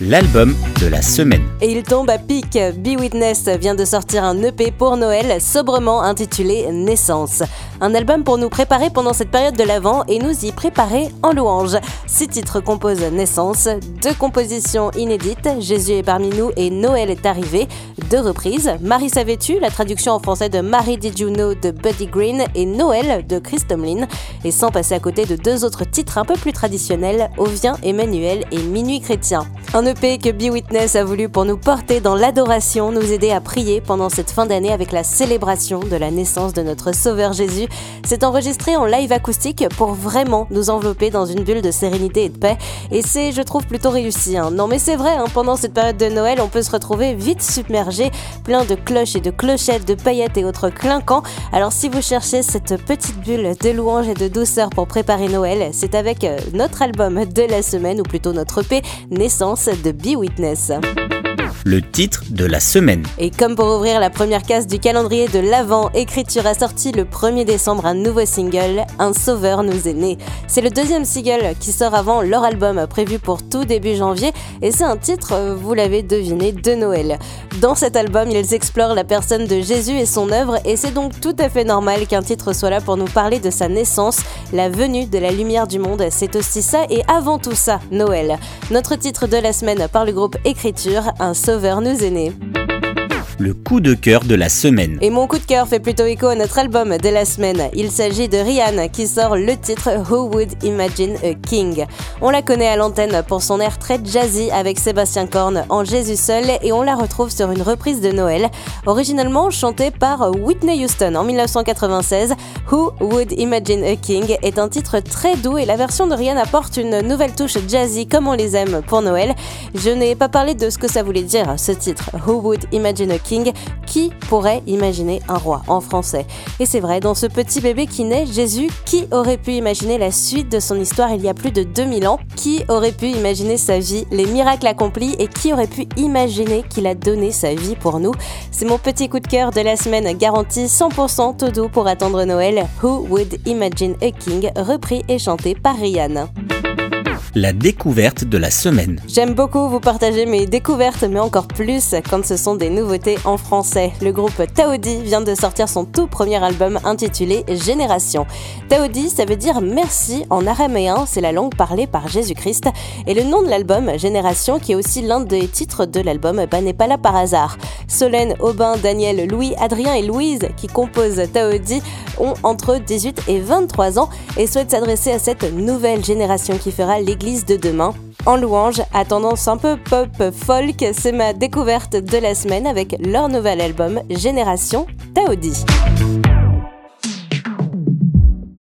l'album de la semaine. Et il tombe à pic. Be Witness vient de sortir un EP pour Noël sobrement intitulé Naissance. Un album pour nous préparer pendant cette période de l'Avent et nous y préparer en louange. Six titres composent Naissance, deux compositions inédites, Jésus est parmi nous et Noël est arrivé, deux reprises, Marie savais-tu, la traduction en français de Marie Did You Know de Buddy Green et Noël de Chris Tomlin, et sans passer à côté de deux autres titres un peu plus traditionnels, Ovien Emmanuel et Minuit chrétien. Un EP que Be Witness a voulu pour nous porter dans l'adoration, nous aider à prier pendant cette fin d'année avec la célébration de la naissance de notre Sauveur Jésus. C'est enregistré en live acoustique pour vraiment nous envelopper dans une bulle de sérénité et de paix. Et c'est, je trouve, plutôt réussi. Hein. Non mais c'est vrai, hein, pendant cette période de Noël, on peut se retrouver vite submergé, plein de cloches et de clochettes, de paillettes et autres clinquants. Alors si vous cherchez cette petite bulle de louange et de douceur pour préparer Noël, c'est avec euh, notre album de la semaine, ou plutôt notre EP, Naissance de Be Witness le titre de la semaine. Et comme pour ouvrir la première case du calendrier de l'Avent, Écriture a sorti le 1er décembre un nouveau single, Un sauveur nous est né. C'est le deuxième single qui sort avant leur album prévu pour tout début janvier et c'est un titre, vous l'avez deviné, de Noël. Dans cet album, ils explorent la personne de Jésus et son œuvre et c'est donc tout à fait normal qu'un titre soit là pour nous parler de sa naissance, la venue de la lumière du monde. C'est aussi ça et avant tout ça, Noël. Notre titre de la semaine par le groupe Écriture, Un sauveur Sauveur nous est né le coup de cœur de la semaine. Et mon coup de cœur fait plutôt écho à notre album de la semaine. Il s'agit de Rihanna qui sort le titre Who Would Imagine a King. On la connaît à l'antenne pour son air très jazzy avec Sébastien Korn en Jésus seul et on la retrouve sur une reprise de Noël, originalement chantée par Whitney Houston en 1996. Who Would Imagine a King est un titre très doux et la version de Rihanna apporte une nouvelle touche jazzy comme on les aime pour Noël. Je n'ai pas parlé de ce que ça voulait dire ce titre Who Would Imagine a King qui pourrait imaginer un roi en français. Et c'est vrai, dans ce petit bébé qui naît, Jésus, qui aurait pu imaginer la suite de son histoire il y a plus de 2000 ans? Qui aurait pu imaginer sa vie, les miracles accomplis et qui aurait pu imaginer qu'il a donné sa vie pour nous? C'est mon petit coup de cœur de la semaine garanti 100% tout doux pour attendre Noël. Who Would Imagine a King, repris et chanté par Rihanna? La découverte de la semaine. J'aime beaucoup vous partager mes découvertes, mais encore plus quand ce sont des nouveautés en français. Le groupe Taodi vient de sortir son tout premier album intitulé Génération. Taodi, ça veut dire merci en araméen, c'est la langue parlée par Jésus-Christ. Et le nom de l'album, Génération, qui est aussi l'un des titres de l'album, bah, n'est pas là par hasard. Solène, Aubin, Daniel, Louis, Adrien et Louise, qui composent Taodi, ont entre 18 et 23 ans et souhaitent s'adresser à cette nouvelle génération qui fera de demain. En louange, à tendance un peu pop folk, c'est ma découverte de la semaine avec leur nouvel album Génération Taodi.